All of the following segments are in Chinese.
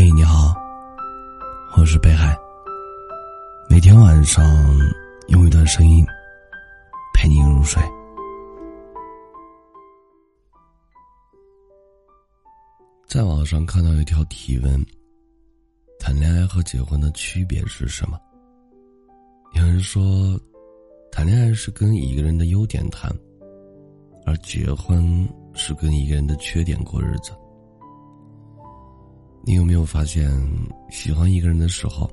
嘿，你好，我是北海。每天晚上用一段声音陪你入睡。在网上看到一条提问：谈恋爱和结婚的区别是什么？有人说，谈恋爱是跟一个人的优点谈，而结婚是跟一个人的缺点过日子。你有没有发现，喜欢一个人的时候，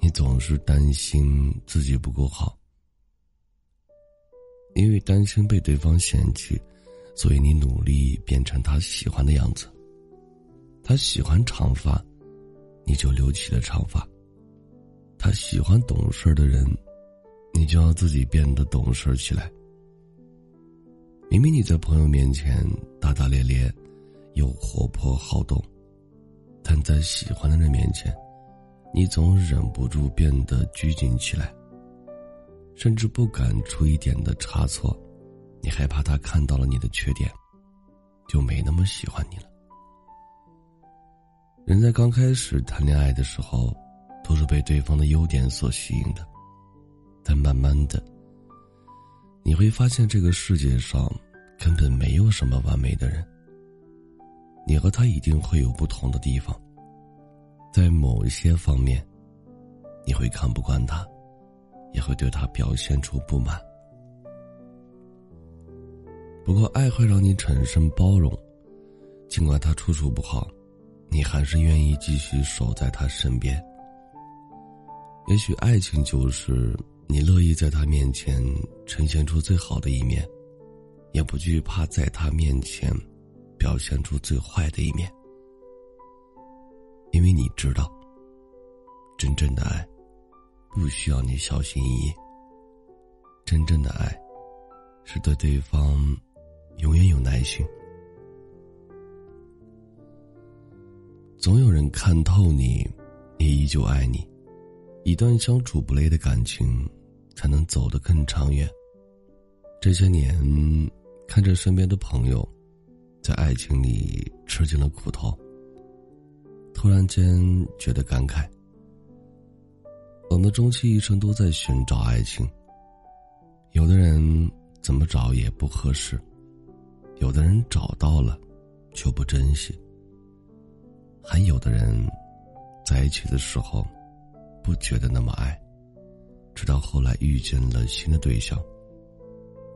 你总是担心自己不够好，因为担心被对方嫌弃，所以你努力变成他喜欢的样子。他喜欢长发，你就留起了长发；他喜欢懂事的人，你就要自己变得懂事起来。明明你在朋友面前大大咧咧，又活泼好动。但在喜欢的人面前，你总忍不住变得拘谨起来，甚至不敢出一点的差错，你害怕他看到了你的缺点，就没那么喜欢你了。人在刚开始谈恋爱的时候，都是被对方的优点所吸引的，但慢慢的，你会发现这个世界上根本没有什么完美的人。你和他一定会有不同的地方，在某一些方面，你会看不惯他，也会对他表现出不满。不过，爱会让你产生包容，尽管他处处不好，你还是愿意继续守在他身边。也许，爱情就是你乐意在他面前呈现出最好的一面，也不惧怕在他面前。表现出最坏的一面，因为你知道，真正的爱不需要你小心翼翼。真正的爱是对对方永远有耐心。总有人看透你，也依旧爱你。一段相处不累的感情，才能走得更长远。这些年，看着身边的朋友。在爱情里吃尽了苦头，突然间觉得感慨。我们终其一生都在寻找爱情。有的人怎么找也不合适，有的人找到了，却不珍惜。还有的人，在一起的时候，不觉得那么爱，直到后来遇见了新的对象，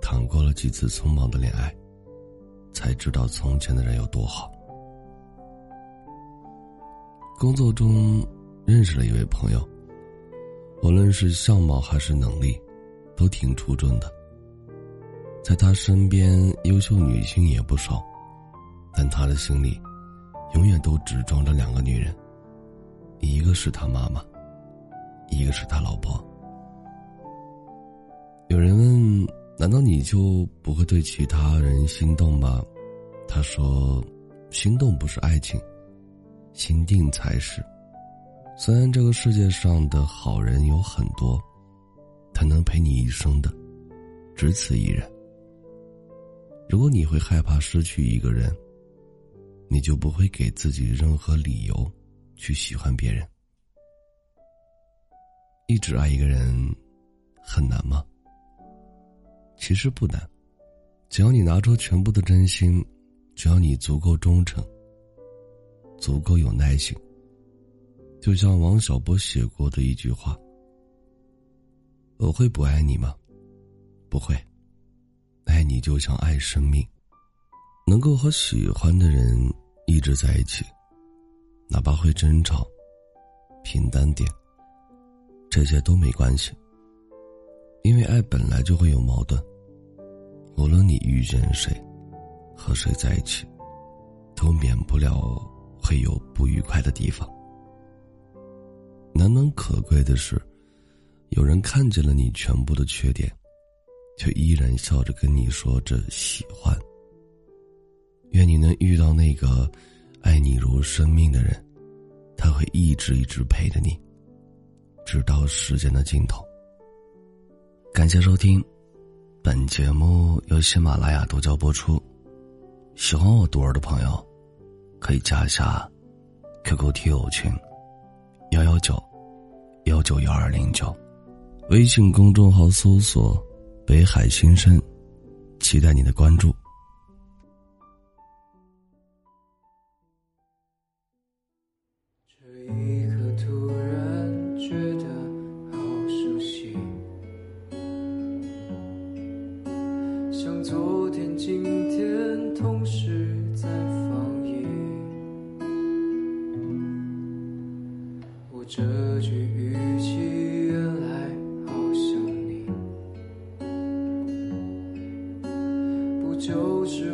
谈过了几次匆忙的恋爱。才知道从前的人有多好。工作中认识了一位朋友，无论是相貌还是能力，都挺出众的。在他身边，优秀女性也不少，但他的心里，永远都只装着两个女人，一个是他妈妈，一个是他老婆。有人问。难道你就不会对其他人心动吗？他说：“心动不是爱情，心定才是。虽然这个世界上的好人有很多，但能陪你一生的，只此一人。如果你会害怕失去一个人，你就不会给自己任何理由去喜欢别人。一直爱一个人，很难吗？”其实不难，只要你拿出全部的真心，只要你足够忠诚，足够有耐心。就像王小波写过的一句话：“我会不爱你吗？不会，爱你就像爱生命，能够和喜欢的人一直在一起，哪怕会争吵，平淡点，这些都没关系。”因为爱本来就会有矛盾，无论你遇见谁，和谁在一起，都免不了会有不愉快的地方。难能可贵的是，有人看见了你全部的缺点，却依然笑着跟你说着喜欢。愿你能遇到那个爱你如生命的人，他会一直一直陪着你，直到时间的尽头。感谢收听，本节目由喜马拉雅独家播出。喜欢我独儿的朋友，可以加一下，QQ 听友群幺幺九幺九幺二零九，微信公众号搜索“北海心声”，期待你的关注。这句语气原来好像你，不就是